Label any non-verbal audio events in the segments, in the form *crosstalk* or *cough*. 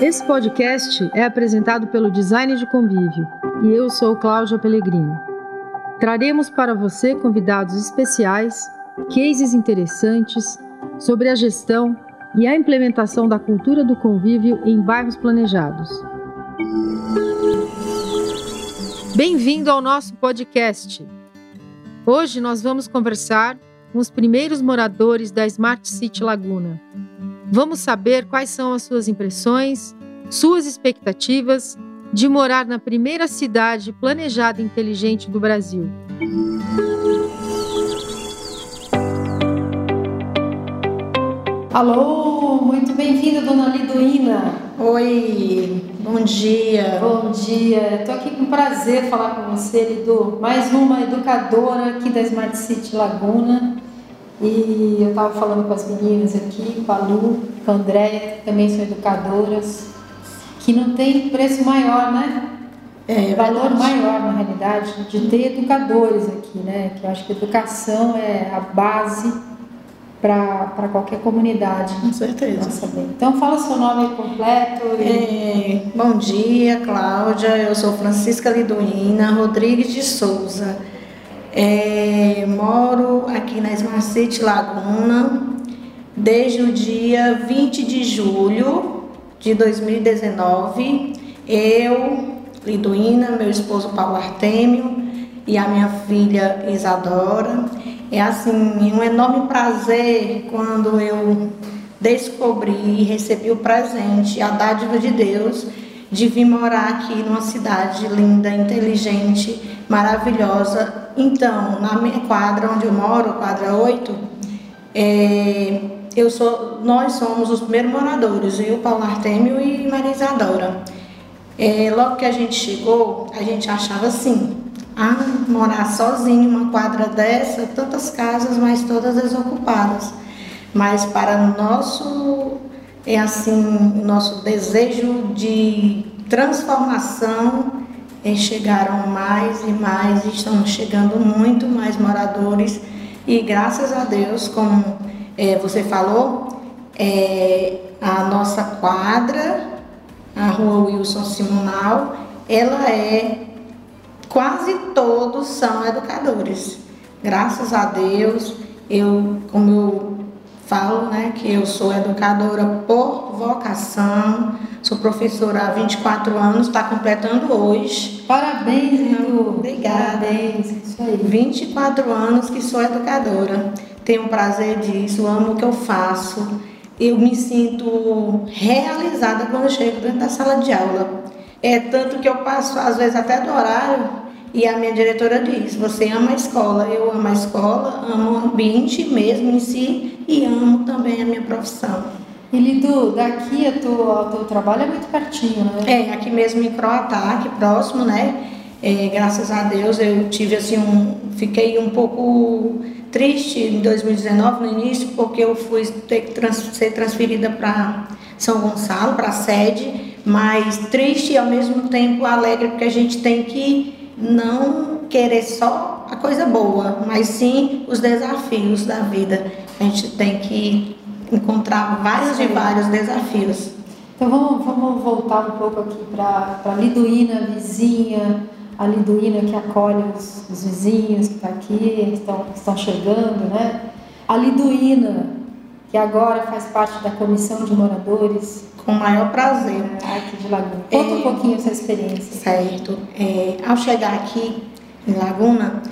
Esse podcast é apresentado pelo Design de Convívio e eu sou Cláudia Pellegrini. Traremos para você convidados especiais, cases interessantes sobre a gestão e a implementação da cultura do convívio em bairros planejados. Bem-vindo ao nosso podcast. Hoje nós vamos conversar com os primeiros moradores da Smart City Laguna. Vamos saber quais são as suas impressões, suas expectativas de morar na primeira cidade planejada e inteligente do Brasil. Alô, muito bem-vinda, dona Liduína. Oi, bom dia. Bom dia. Estou aqui com prazer falar com você, Lidu. Mais uma educadora aqui da Smart City Laguna. E eu estava falando com as meninas aqui, com a Lu, com a Andréia, que também são educadoras, que não tem preço maior, né? É, valor maior, na realidade, de ter educadores aqui, né? Que eu acho que educação é a base para qualquer comunidade. Com certeza. Nossa. Então, fala seu nome completo. E... É, bom dia, Cláudia. Eu sou Francisca Liduína Rodrigues de Souza. É, moro aqui na Smart City Laguna desde o dia 20 de julho de 2019. Eu, Liduína, meu esposo Paulo Artêmio e a minha filha Isadora. É assim, um enorme prazer quando eu descobri e recebi o presente, a dádiva de Deus, de vir morar aqui numa cidade linda, inteligente, maravilhosa. Então, na minha quadra onde eu moro, quadra 8, é, eu sou, nós somos os primeiros moradores, eu, Paulo Artêmio e Maria Isadora. É, logo que a gente chegou, a gente achava assim, ah, morar sozinho, uma quadra dessa, tantas casas, mas todas desocupadas. Mas para nosso, é assim, nosso desejo de transformação, chegaram mais e mais, estão chegando muito mais moradores e graças a Deus, como é, você falou, é, a nossa quadra, a rua Wilson Simonal, ela é quase todos são educadores. Graças a Deus, eu, como eu falo, né, que eu sou educadora por vocação, sou professora há 24 anos, está completando hoje. Parabéns, Edu. Obrigada. Parabéns, isso aí. 24 anos que sou educadora. Tenho prazer disso, amo o que eu faço. Eu me sinto realizada quando chego dentro da sala de aula. É tanto que eu passo, às vezes, até do horário e a minha diretora diz: Você ama a escola, eu amo a escola, amo o ambiente mesmo em si e amo também a minha profissão. E Lidu, daqui o teu trabalho é muito pertinho, né? É, aqui mesmo em Croatá, aqui próximo, né? É, graças a Deus eu tive assim um. Fiquei um pouco triste em 2019, no início, porque eu fui ter que trans, ser transferida para São Gonçalo, para a sede, mas triste e ao mesmo tempo alegre, porque a gente tem que não querer só a coisa boa, mas sim os desafios da vida. A gente tem que encontrar vários e vários desafios. Então vamos, vamos voltar um pouco aqui para a Liduína, vizinha, a Liduína que acolhe os, os vizinhos que estão tá aqui, estão, estão chegando, né? A Liduína, que agora faz parte da comissão de moradores com o maior prazer. Aqui de Laguna. Conta é, um pouquinho essa experiência. Certo. É, ao chegar aqui em Laguna,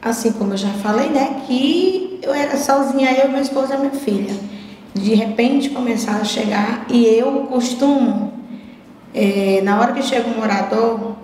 assim como eu já falei, né, que eu era sozinha, eu, meu esposo e minha filha. De repente começaram a chegar e eu costumo, é, na hora que chega um morador,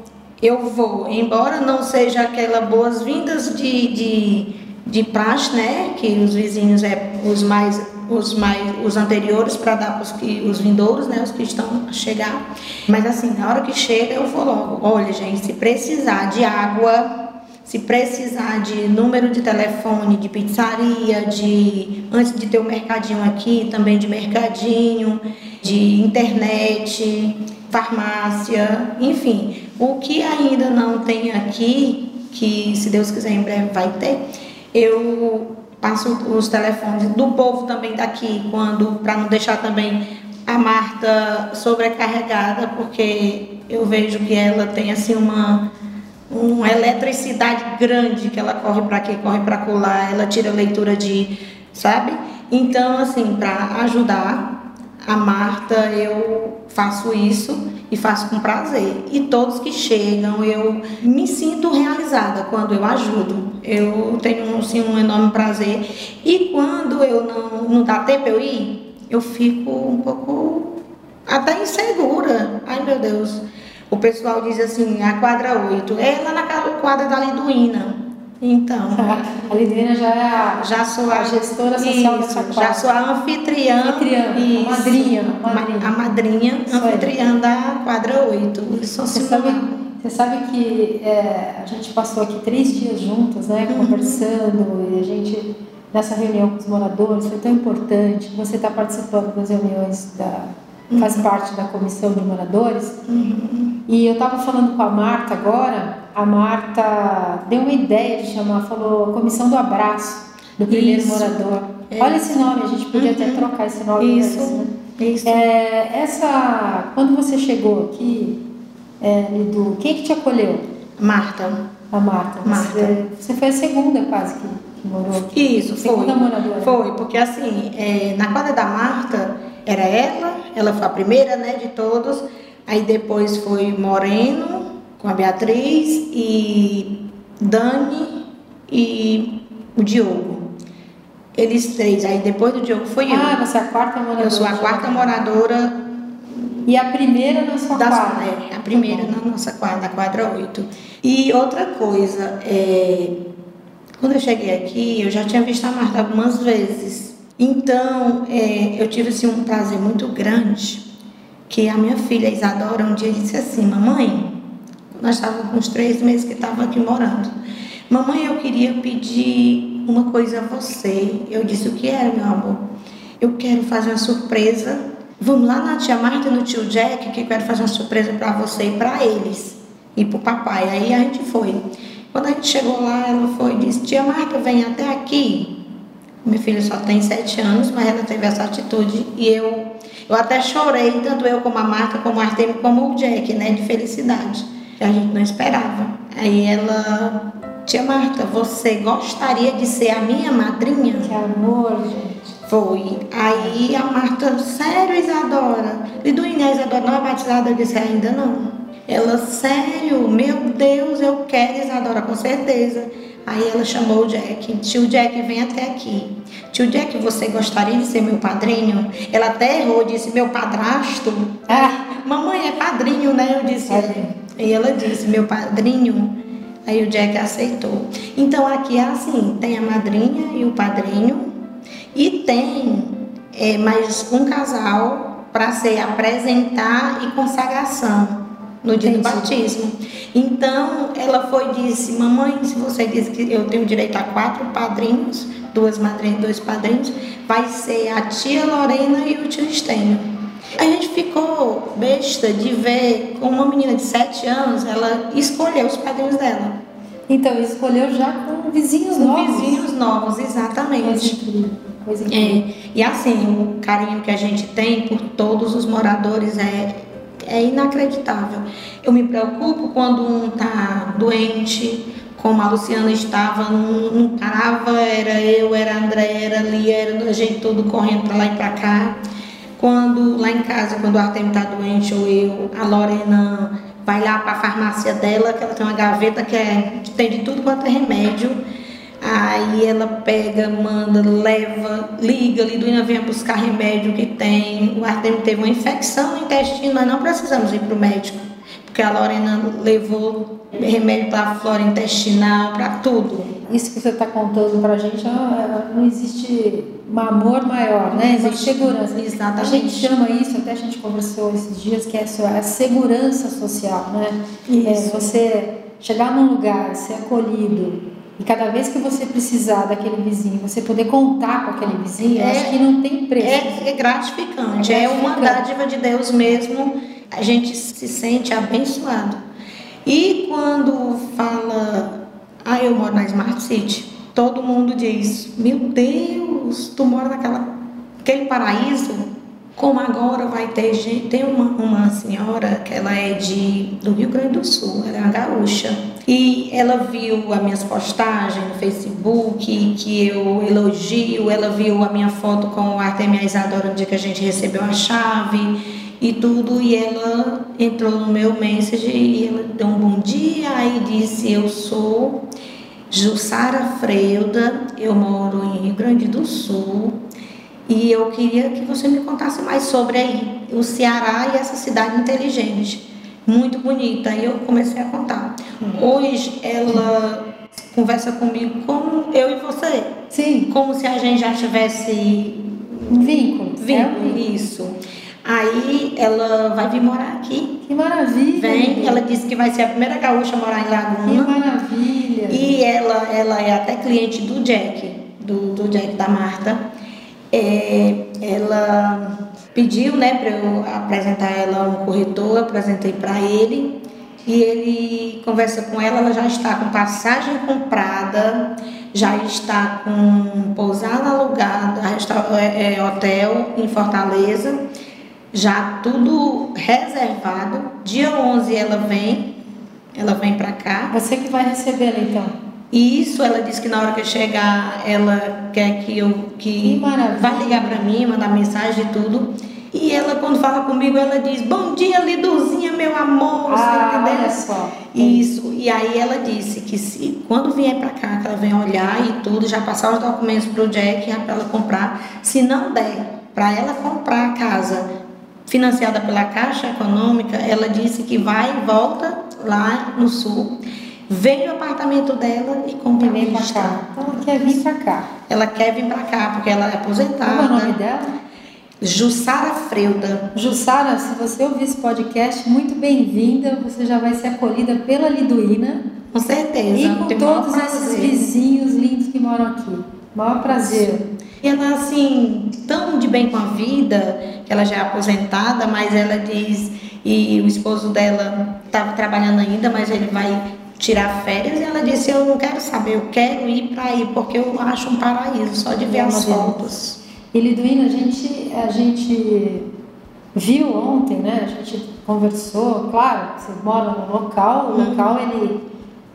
eu vou, embora não seja aquela boas-vindas de, de, de praxe, né, que os vizinhos é os mais os mais os anteriores para dar para os que os vindouros, né, os que estão a chegar. Mas assim, na hora que chega eu vou logo, olha, gente, se precisar de água, se precisar de número de telefone, de pizzaria, de antes de ter o um mercadinho aqui, também de mercadinho, de internet, farmácia, enfim, o que ainda não tem aqui, que se Deus quiser em breve vai ter, eu passo os telefones do povo também daqui, quando para não deixar também a Marta sobrecarregada, porque eu vejo que ela tem assim uma uma eletricidade grande que ela corre para aqui, corre para colar, ela tira leitura de, sabe? Então, assim, para ajudar a Marta, eu faço isso e faço com prazer. E todos que chegam, eu me sinto realizada quando eu ajudo. Eu tenho assim, um enorme prazer. E quando eu não, não dá tempo eu ir, eu fico um pouco até insegura. Ai meu Deus. O pessoal diz assim, a quadra 8, é lá na quadra da Liduína. Então. A Liduína já é a, já sou a, a gestora social isso, quadra. Já sou a anfitriã. Anfitriã, a madrinha. madrinha. A madrinha anfitriã da quadra 8. Você sabe, você sabe que é, a gente passou aqui três dias juntas, né, uhum. conversando, e a gente, nessa reunião com os moradores, foi tão importante. Você está participando das reuniões da faz uhum. parte da comissão de moradores. Uhum. E eu estava falando com a Marta agora, a Marta deu uma ideia de chamar, falou comissão do abraço do primeiro Isso. morador. É. Olha esse nome, a gente podia uhum. até trocar esse nome. Isso. Isso, né? Isso. É, essa, quando você chegou aqui, é, Lidu, quem que te acolheu? Marta. A Marta. Marta. Você, você foi a segunda quase que, que morou aqui. Isso, segunda foi. moradora. Foi, porque assim, é, na quadra da Marta era ela, ela foi a primeira, né, de todos. Aí depois foi Moreno com a Beatriz e Dani e o Diogo. Eles três. Aí depois do Diogo foi eu. Ah, você é a quarta moradora. Eu sou a quarta moradora. E a primeira na sua da, quadra? É, a primeira tá na nossa quadra, na quadra 8. E outra coisa, é, quando eu cheguei aqui, eu já tinha visto a Marta algumas vezes. Então, é, eu tive assim, um prazer muito grande que a minha filha Isadora um dia disse assim, mamãe, nós estávamos com uns três meses que estava aqui morando. Mamãe, eu queria pedir uma coisa a você. Eu disse, o que era, meu amor? Eu quero fazer uma surpresa. Vamos lá na tia Marta e no tio Jack, que eu quero fazer uma surpresa para você e para eles. E para o papai. Aí a gente foi. Quando a gente chegou lá, ela foi e disse, tia Marta, vem até aqui. Minha filha só tem sete anos, mas ela teve essa atitude e eu, eu até chorei, tanto eu como a Marta, como o Artemio, como o Jack, né, de felicidade. A gente não esperava. Aí ela, tia Marta, você gostaria de ser a minha madrinha? Que amor, gente. Foi. Aí a Marta, sério, Isadora? Liduína, a Isadora não é batizada? Eu disse, ainda não. Ela, sério, meu Deus, eu quero Isadora, com certeza. Aí ela chamou o Jack. Tio Jack, vem até aqui. Tio Jack, você gostaria de ser meu padrinho? Ela até errou, disse meu padrasto. Ah, mamãe é padrinho, né? Eu disse. É. E ela disse meu padrinho. Aí o Jack aceitou. Então aqui é assim: tem a madrinha e o padrinho, e tem é, mais um casal para ser apresentar e consagração no dia Entendi. do batismo. Então ela foi e disse: Mamãe, se você diz que eu tenho direito a quatro padrinhos, duas madrinhas e dois padrinhos, vai ser a tia Lorena e o tio Estênio. A gente ficou besta de ver como uma menina de sete anos ela escolheu os padrinhos dela. Então, escolheu já com vizinhos com novos. vizinhos novos, exatamente. Coisa incrível. É, e assim, o carinho que a gente tem por todos os moradores é é inacreditável. Eu me preocupo quando um está doente, como a Luciana estava, não, não parava, era eu, era a André, era ali, era a gente todo correndo para lá e para cá. Quando lá em casa, quando o Artemio está doente ou eu, a Lorena vai lá para a farmácia dela, que ela tem uma gaveta que, é, que tem de tudo quanto é remédio Aí ela pega, manda, leva, liga, Liduína vem buscar remédio que tem. O Artemio teve uma infecção no intestino, nós não precisamos ir para o médico. Porque a Lorena levou remédio para a flora intestinal, para tudo. Isso que você está contando para a gente, não existe um amor maior, né? Existe segurança. Exatamente. A gente chama isso, até a gente conversou esses dias, que é a segurança social, né? Isso. É você chegar num lugar, ser acolhido, e cada vez que você precisar daquele vizinho, você poder contar com aquele vizinho, é, acho que não tem preço. É, é, gratificante, é, gratificante, é uma dádiva de Deus mesmo. A gente se sente abençoado. E quando fala, ah, eu moro na Smart City, todo mundo diz: Meu Deus, tu mora naquela aquele paraíso. como agora vai ter gente, tem uma, uma senhora que ela é de do Rio Grande do Sul, ela é uma gaúcha. E ela viu as minhas postagens no Facebook, que eu elogio, ela viu a minha foto com o Artemia Isadora no dia que a gente recebeu a chave e tudo, e ela entrou no meu message e ela deu um bom dia e disse, eu sou Jussara Freuda, eu moro em Rio Grande do Sul e eu queria que você me contasse mais sobre aí o Ceará e essa cidade inteligente, muito bonita. E eu comecei a contar. Uhum. Hoje ela conversa comigo como eu e você. Sim. Como se a gente já tivesse um vínculo. Vínculo, é isso. Aí ela vai vir morar aqui. Que maravilha! Vem, ela disse que vai ser a primeira gaúcha a morar em Laguna. Que maravilha! E ela, ela é até cliente do Jack, do, do Jack da Marta. É, ela pediu né, para eu apresentar ela um corretor, apresentei para ele e ele conversa com ela, ela já está com passagem comprada, já está com pousada alugada, é, é, hotel em Fortaleza, já tudo reservado. Dia 11 ela vem, ela vem para cá. Você que vai recebê-la então? E isso ela disse que na hora que eu chegar, ela quer que eu que, que vai ligar para mim, mandar mensagem e tudo. E ela quando fala comigo, ela diz: "Bom dia, Liduzinha, meu amor". Ah, olha só. Isso. E aí ela disse que se quando vier para cá, que ela vem olhar e tudo, já passar os documentos pro Jack para ela comprar. Se não der para ela comprar a casa financiada pela Caixa Econômica, ela disse que vai e volta lá no sul Vem no apartamento dela e compra vem para cá. Ela quer vir para cá. Ela quer vir para cá porque ela é aposentada. Qual é o nome dela? Jussara Freuda. Jussara, se você ouvir esse podcast, muito bem-vinda. Você já vai ser acolhida pela Liduína. Com certeza. E com todos esses vizinhos lindos que moram aqui. Maior prazer. E ela, assim, tão de bem com a vida, que ela já é aposentada, mas ela diz, e o esposo dela estava trabalhando ainda, mas ele vai tirar férias e ela disse eu não quero saber, eu quero ir para aí porque eu acho um paraíso só de ver as fotos. E Liduína, a gente, a gente viu ontem, né? A gente conversou, claro, você mora no local, o uhum. local ele,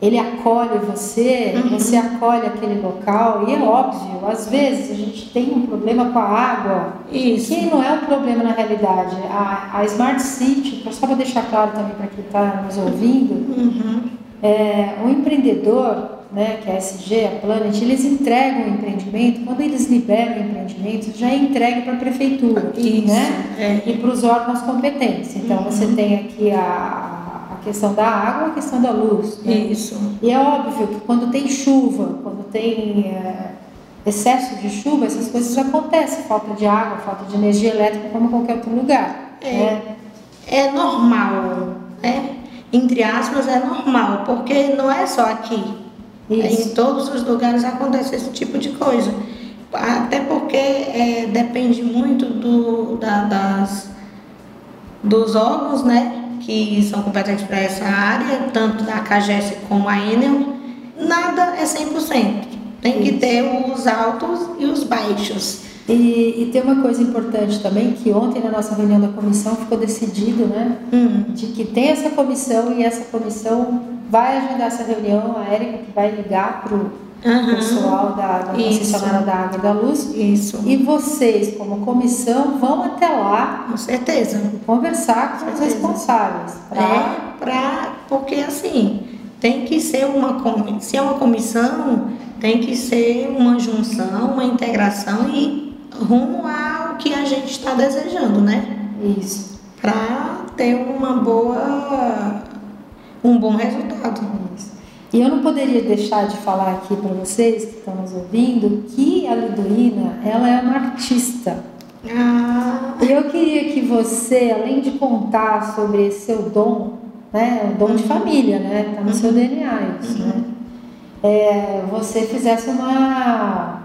ele acolhe você, uhum. você acolhe aquele local, e é óbvio, às vezes a gente tem um problema com a água, Isso. que não é um problema na realidade. A, a Smart City, só para deixar claro também para quem está nos ouvindo, uhum é, o empreendedor, né, que é a SG, a Planet, eles entregam o empreendimento, quando eles liberam o empreendimento, já é entregue para a prefeitura Isso, né, é. e para os órgãos competentes. Então, uhum. você tem aqui a, a questão da água, a questão da luz. Né? Isso. E é óbvio que quando tem chuva, quando tem é, excesso de chuva, essas coisas acontecem, falta de água, falta de energia elétrica, como qualquer outro lugar. É, né? é normal, né? entre aspas, é normal, porque não é só aqui. Isso. Em todos os lugares acontece esse tipo de coisa. Até porque é, depende muito do, da, das, dos órgãos né, que são competentes para essa área, tanto da CAGES como a Enel. Nada é 100%. Tem que ter os altos e os baixos. E, e, tem uma coisa importante também, que ontem na nossa reunião da comissão ficou decidido, né? Hum. De que tem essa comissão e essa comissão vai agendar essa reunião, a Érica que vai ligar para o uhum. pessoal da, da concessionária da Água e da Luz. Isso. E vocês, como comissão, vão até lá. Com certeza. Conversar com, com os responsáveis. Pra... É, pra, porque assim, tem que ser uma se é uma comissão, tem que ser uma junção, uma integração e rumo ao que a gente está desejando, né? Isso. Para ter uma boa, um bom resultado. Isso. E eu não poderia deixar de falar aqui para vocês que estão nos ouvindo que a Lidoína, ela é uma artista. Ah. E eu queria que você, além de contar sobre esse seu dom, né, o dom uhum. de família, né, tá no uhum. seu DNA isso, uhum. né, é, você fizesse uma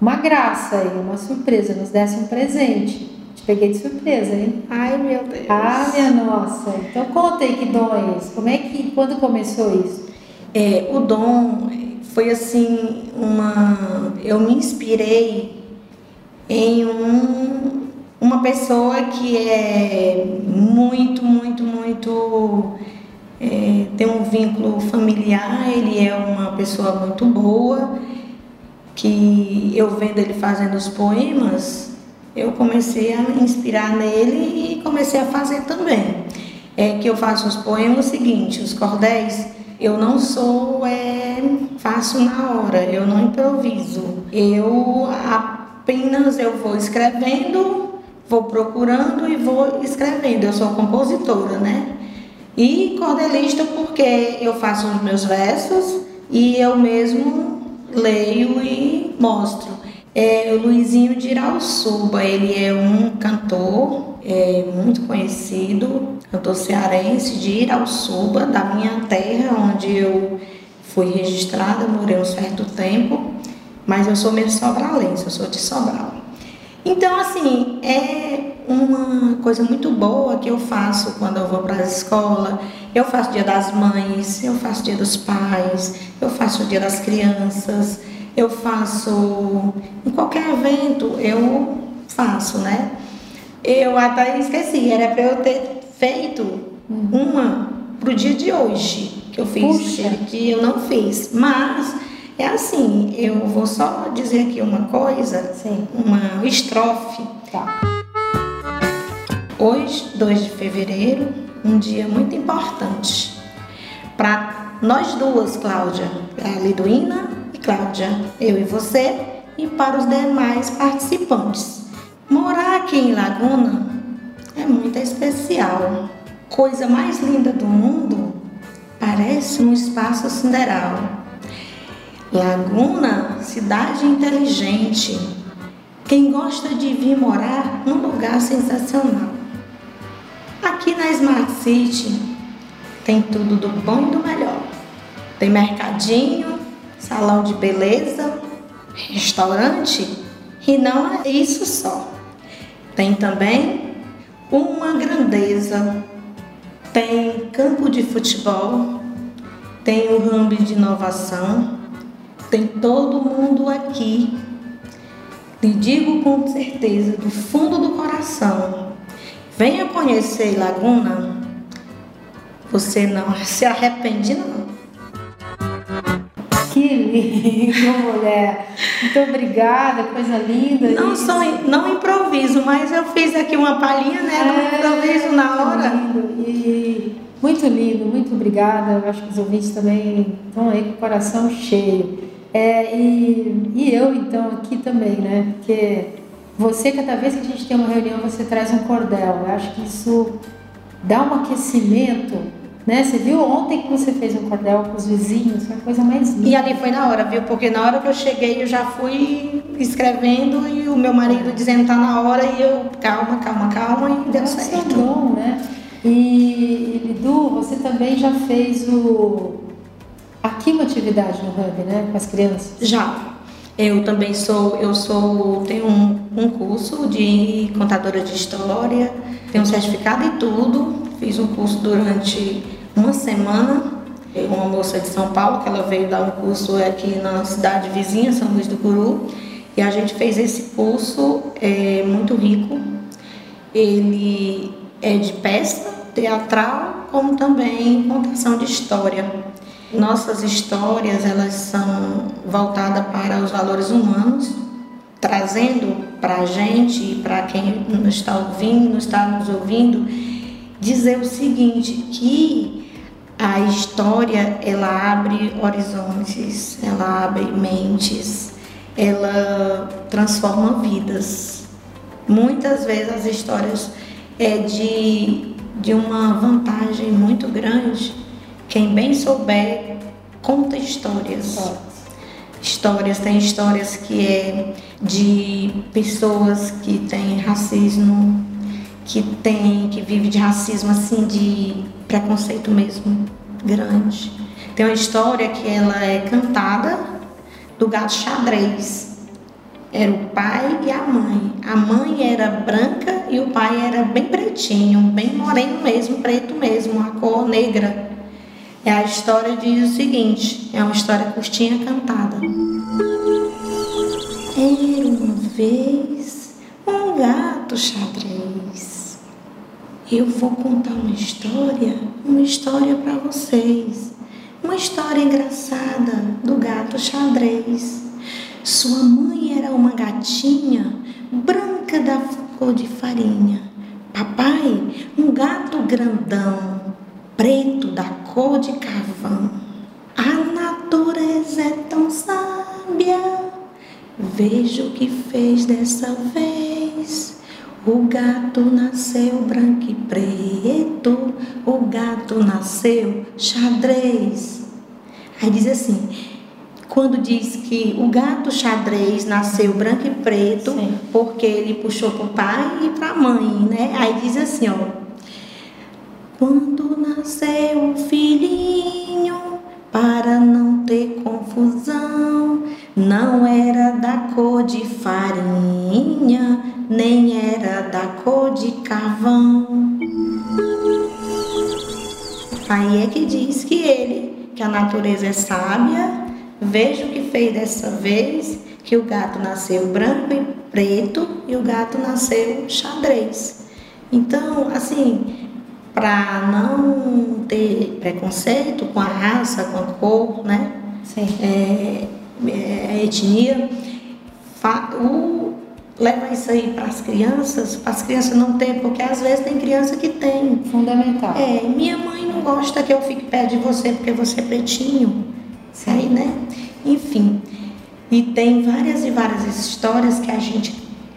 uma graça aí, uma surpresa, nos desse um presente. Te peguei de surpresa, hein? Ai, meu Deus. Ah, minha nossa. Então conta aí que dom é esse. Como é que, quando começou isso? É, o dom foi assim, uma... Eu me inspirei em um, uma pessoa que é muito, muito, muito. É, tem um vínculo familiar, ele é uma pessoa muito boa, que eu vendo ele fazendo os poemas, eu comecei a me inspirar nele e comecei a fazer também. É que eu faço os poemas o seguinte, os cordéis, eu não sou é, faço na hora, eu não improviso. Eu apenas eu vou escrevendo vou procurando e vou escrevendo. Eu sou compositora, né? E cordelista porque eu faço os meus versos e eu mesmo leio e mostro. É o Luizinho de Irauçuba, ele é um cantor é, muito conhecido, cantor cearense de Irauçuba, da minha terra, onde eu fui registrada, morei um certo tempo, mas eu sou meio sobralense, eu sou de Sobral. Então, assim, é uma coisa muito boa que eu faço quando eu vou para a escola. Eu faço dia das mães, eu faço dia dos pais, eu faço dia das crianças, eu faço em qualquer evento, eu faço, né? Eu até esqueci, era para eu ter feito uma pro dia de hoje, que eu fiz, Puxa. que eu não fiz, mas é assim, eu vou só dizer aqui uma coisa, Sim. uma estrofe. Tá. Hoje, 2 de fevereiro, um dia muito importante para nós duas, Cláudia, a Liduína Cláudia, eu e você, e para os demais participantes. Morar aqui em Laguna é muito especial. Coisa mais linda do mundo parece um espaço sideral Laguna, cidade inteligente. Quem gosta de vir morar num lugar sensacional. Aqui na Smart City tem tudo do bom e do melhor. Tem mercadinho, salão de beleza, restaurante e não é isso só. Tem também uma grandeza. Tem campo de futebol, tem o um hub de inovação, tem todo mundo aqui. Lhe digo com certeza, do fundo do coração, venha conhecer Laguna, você não se arrepende não. *laughs* Que lindo, mulher. Muito obrigada, coisa linda. Não, só, não improviso, mas eu fiz aqui uma palhinha, né? Não é, improviso na hora. Lindo. E muito lindo, muito obrigada. Eu acho que os ouvintes também estão aí com o coração cheio. É, e, e eu, então, aqui também, né? Porque você, cada vez que a gente tem uma reunião, você traz um cordel. Eu acho que isso dá um aquecimento, né? Você viu ontem que você fez um cordel com os vizinhos, foi a coisa mais linda. E ali foi na hora, viu? Porque na hora que eu cheguei, eu já fui escrevendo e o meu marido dizendo tá na hora e eu, calma, calma, calma, e deu Nossa, certo. Bom, né? E, e Lidu, você também já fez o aqui uma atividade no Hub, né, com as crianças? Já. Eu também sou, eu sou, tenho um, um curso de contadora de história, tenho um certificado e tudo. Fiz um curso durante uma semana. Uma moça de São Paulo, que ela veio dar um curso aqui na cidade vizinha, São Luís do Curu, e a gente fez esse curso é, muito rico. Ele é de peça teatral, como também contação de história. Nossas histórias elas são voltadas para os valores humanos, trazendo para a gente e para quem nos está ouvindo, está nos ouvindo, dizer o seguinte, que a história ela abre horizontes, ela abre mentes, ela transforma vidas. Muitas vezes as histórias é de, de uma vantagem muito grande quem bem souber, conta histórias. Histórias, tem histórias que é de pessoas que têm racismo, que tem, que vive de racismo assim, de preconceito mesmo grande. Tem uma história que ela é cantada do gato xadrez. Era o pai e a mãe. A mãe era branca e o pai era bem pretinho, bem moreno mesmo, preto mesmo, a cor negra. É a história diz o seguinte, é uma história curtinha cantada. Era uma vez um gato xadrez. Eu vou contar uma história, uma história para vocês. Uma história engraçada do gato xadrez. Sua mãe era uma gatinha branca da cor de farinha. Papai, um gato grandão, preto da cor de carvão. A natureza é tão sábia Veja o que fez dessa vez. O gato nasceu branco e preto, o gato nasceu xadrez. Aí diz assim, quando diz que o gato xadrez nasceu branco e preto, Sim. porque ele puxou para o pai e para a mãe, né? Aí diz assim, ó. Quando nasceu o filhinho, natureza é sábia, veja o que fez dessa vez, que o gato nasceu branco e preto e o gato nasceu xadrez. Então, assim, para não ter preconceito com a raça, com a cor, né? Sim. É, é, etnia, o, leva isso aí para as crianças, para as crianças não ter, porque às vezes tem criança que tem. Fundamental. É, minha mãe não gosta que eu fique perto de você porque você é pretinho. Sim. Aí, né? Enfim. E tem várias e várias histórias que a gente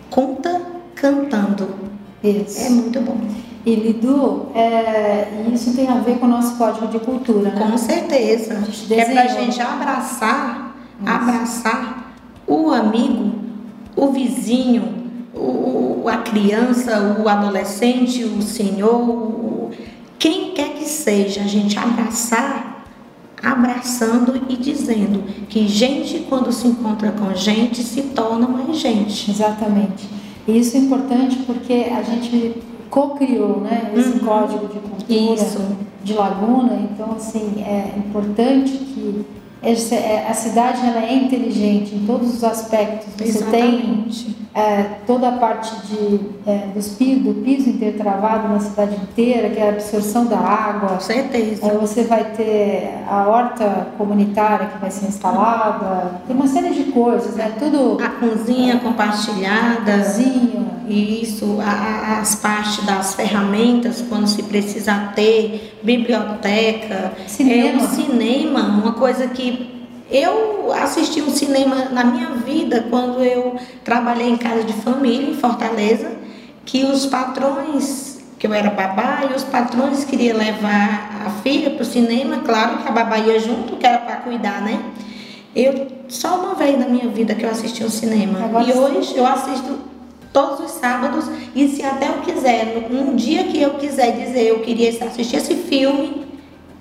conta cantando. Isso. É muito bom. E Lidu, é, isso tem a ver com o nosso código de cultura, né? Com certeza. É para a gente abraçar abraçar o amigo, o vizinho, o, a criança, o adolescente, o senhor, quem quer que seja, a gente abraçar, abraçando e dizendo que gente, quando se encontra com gente, se torna mais gente. Exatamente. E isso é importante porque a gente co-criou né, esse uhum. código de cultura isso. de Laguna, então assim, é importante que é, a cidade ela é inteligente em todos os aspectos. Você Exatamente. tem é, toda a parte de, é, dos piso, do piso intertravado na cidade inteira, que é a absorção da água. Com certeza. É, você vai ter a horta comunitária que vai ser instalada. Tem uma série de coisas, né? Tudo. A cozinha compartilhada. A cozinha. Isso, a, as partes das ferramentas, quando se precisa ter, biblioteca. Cinema. É um cinema, uma coisa que eu assisti um cinema na minha vida quando eu trabalhei em casa de família em Fortaleza, que os patrões, que eu era babá, e os patrões queriam levar a filha para o cinema, claro que a babá ia junto, que era para cuidar, né? Eu só uma vez na minha vida que eu assisti um cinema. Agora e hoje eu assisto todos os sábados e se até eu quiser, num dia que eu quiser dizer eu queria assistir esse filme,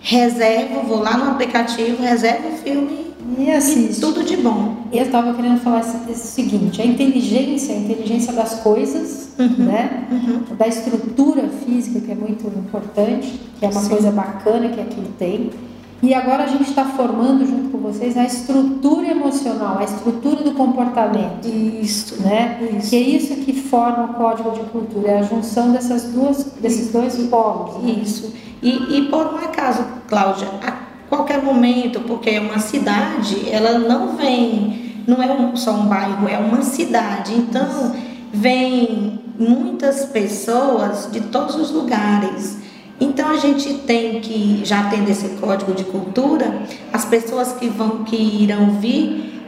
reservo, vou lá no aplicativo, reservo o filme e assiste. E tudo de bom. Eu estava querendo falar o seguinte: a inteligência, a inteligência das coisas, uhum, né? Uhum. Da estrutura física, que é muito importante, que é uma Sim. coisa bacana que aqui tem. E agora a gente está formando junto com vocês a estrutura emocional, a estrutura do comportamento. Isso. Né? Isso. Que é isso que forma o código de cultura, é a junção dessas duas, desses dois polos. Né? Isso. E, e por um acaso, Cláudia, a qualquer momento, porque é uma cidade, ela não vem, não é um, só um bairro, é uma cidade. Então, vem muitas pessoas de todos os lugares. Então a gente tem que, já tendo esse código de cultura, as pessoas que vão, que irão vir,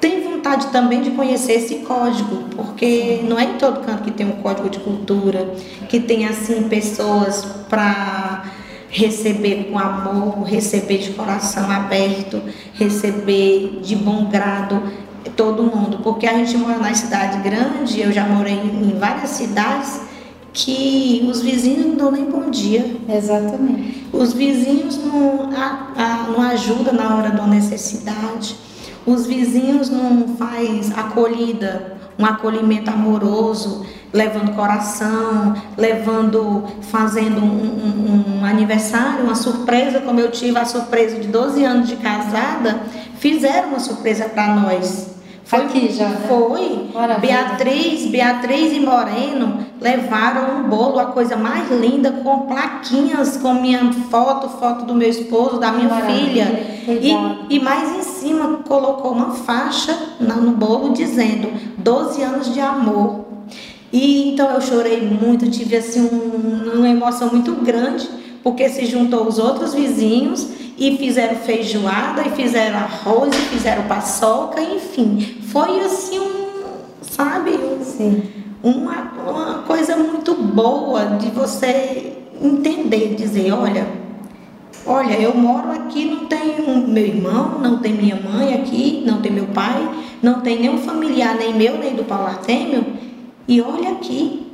têm vontade também de conhecer esse código, porque não é em todo canto que tem um código de cultura, que tem assim pessoas para receber com amor, receber de coração aberto, receber de bom grado todo mundo, porque a gente mora na cidade grande, eu já morei em várias cidades que os vizinhos não dão nem bom dia. Exatamente. Os vizinhos não, a, a, não ajudam na hora da necessidade. Os vizinhos não faz acolhida, um acolhimento amoroso levando coração, levando, fazendo um, um, um, aniversário, uma surpresa, como eu tive a surpresa de 12 anos de casada, fizeram uma surpresa para nós. Foi, Aqui já, né? Foi. Beatriz, Beatriz e Moreno levaram um bolo, a coisa mais linda, com plaquinhas com minha foto, foto do meu esposo, da minha Maravilha. filha. E, e mais em cima colocou uma faixa no bolo dizendo 12 anos de amor. E então eu chorei muito, tive assim um, uma emoção muito grande, porque se juntou os outros vizinhos e fizeram feijoada, e fizeram arroz, e fizeram paçoca, enfim. Foi assim um, sabe, Sim. Uma, uma coisa muito boa de você entender, dizer, olha, olha, eu moro aqui, não tenho meu irmão, não tem minha mãe aqui, não tem meu pai, não tem nenhum familiar, nem meu, nem do Paulo Artêmio, e olha aqui,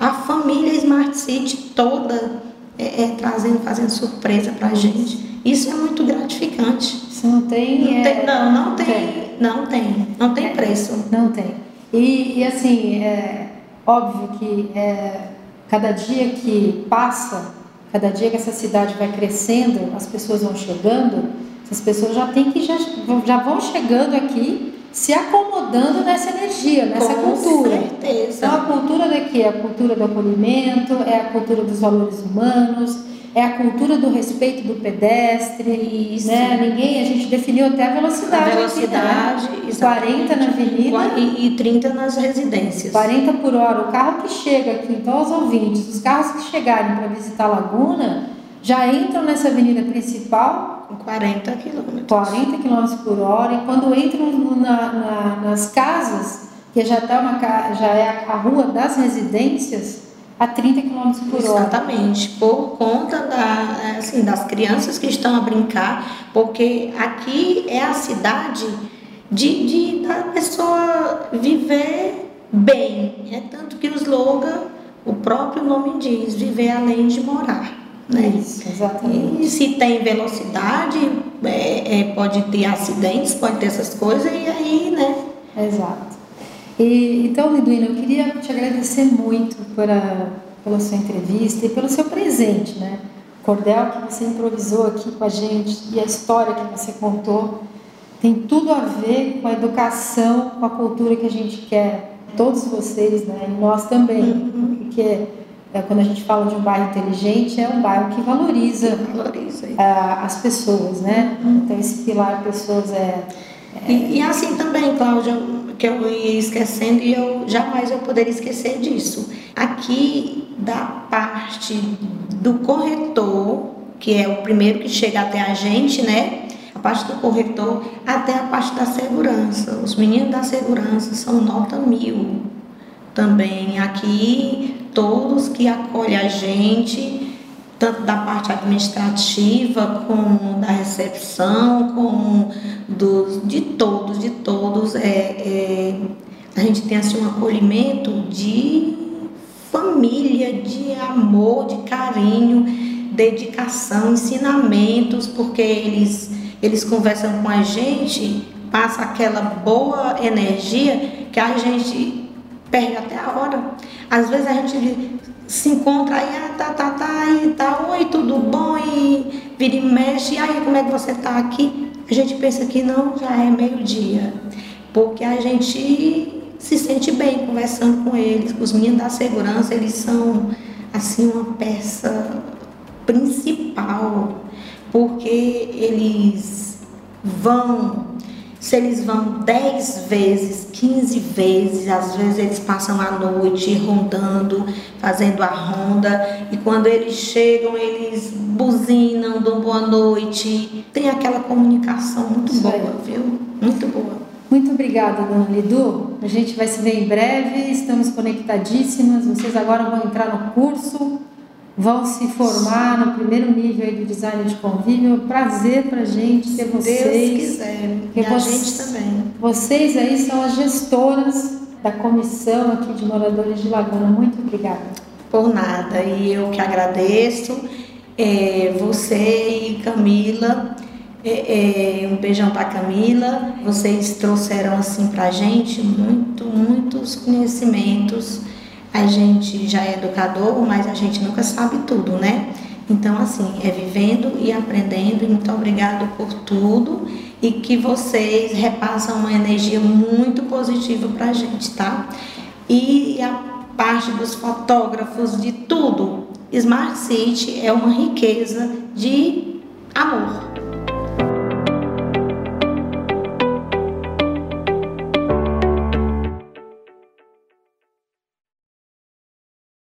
a família Smart City toda é, é, trazendo, fazendo surpresa pra gente. Isso é muito gratificante. Isso não tem. Não, é... tem, não, não tem, tem, Não tem. Não tem é, preço. Não tem. E, e assim, é óbvio que é, cada dia que passa, cada dia que essa cidade vai crescendo, as pessoas vão chegando, essas pessoas já têm que já, já vão chegando aqui se acomodando nessa energia, nessa Com cultura. Certeza. Então a cultura daqui é a cultura do acolhimento, é a cultura dos valores humanos, é a cultura do respeito do pedestre, Isso. né? Ninguém, a gente definiu até a velocidade. A velocidade, aqui, né? 40 na avenida e, e 30 nas residências. 40 por hora. O carro que chega aqui, então aos ouvintes, os carros que chegarem para visitar a Laguna já entram nessa avenida principal 40 quilômetros. 40 quilômetros por hora e quando entram na, na, nas casas, que já, tá uma, já é a rua das residências, a 30 km por hora. Exatamente, por conta da, assim, das crianças que estão a brincar, porque aqui é a cidade de, de da pessoa viver bem. É tanto que o slogan, o próprio nome diz, viver além de morar. Né? Isso, exatamente. E se tem velocidade, é, é, pode ter acidentes, pode ter essas coisas, e aí, né? Exato. E, então, Liduína, eu queria te agradecer muito por a, pela sua entrevista e pelo seu presente, né? O cordel que você improvisou aqui com a gente e a história que você contou tem tudo a ver com a educação, com a cultura que a gente quer, todos vocês, né? E nós também, uhum. porque é, quando a gente fala de um bairro inteligente, é um bairro que valoriza, valoriza. as pessoas, né? Uhum. Então, esse pilar pessoas é, é... E, e assim também, Cláudia, que eu ia esquecendo e eu jamais eu poderia esquecer disso. Aqui da parte do corretor, que é o primeiro que chega até a gente, né? A parte do corretor até a parte da segurança. Os meninos da segurança são nota mil também. Aqui todos que acolhem a gente tanto da parte administrativa como da recepção, como dos, de todos, de todos. É, é, a gente tem assim, um acolhimento de família, de amor, de carinho, dedicação, ensinamentos, porque eles, eles conversam com a gente, passa aquela boa energia que a gente perde até a hora. Às vezes a gente se encontra aí, ah, tá, tá, tá, e tá, oi, tudo bom, e vira e mexe, e aí, como é que você tá aqui? A gente pensa que não, já é meio-dia, porque a gente se sente bem conversando com eles, os meninos da segurança, eles são, assim, uma peça principal, porque eles vão se eles vão 10 vezes, 15 vezes, às vezes eles passam a noite rondando, fazendo a ronda, e quando eles chegam, eles buzinam, dão boa noite. Tem aquela comunicação muito Isso boa, aí. viu? Muito boa. Muito obrigada, dona Lidu. A gente vai se ver em breve, estamos conectadíssimas. Vocês agora vão entrar no curso vão se formar no primeiro nível do design de convívio. Prazer para gente ter vocês. Deus quiser. E a gente também. Vocês aí são as gestoras da comissão aqui de moradores de Laguna. Muito obrigada. Por nada. E eu que agradeço. É, você e Camila. É, é, um beijão para Camila. Vocês trouxeram assim para a gente muito, muitos conhecimentos a gente já é educador, mas a gente nunca sabe tudo, né? Então, assim, é vivendo e aprendendo, e muito obrigado por tudo e que vocês repassam uma energia muito positiva para a gente, tá? E a parte dos fotógrafos, de tudo, Smart City é uma riqueza de amor.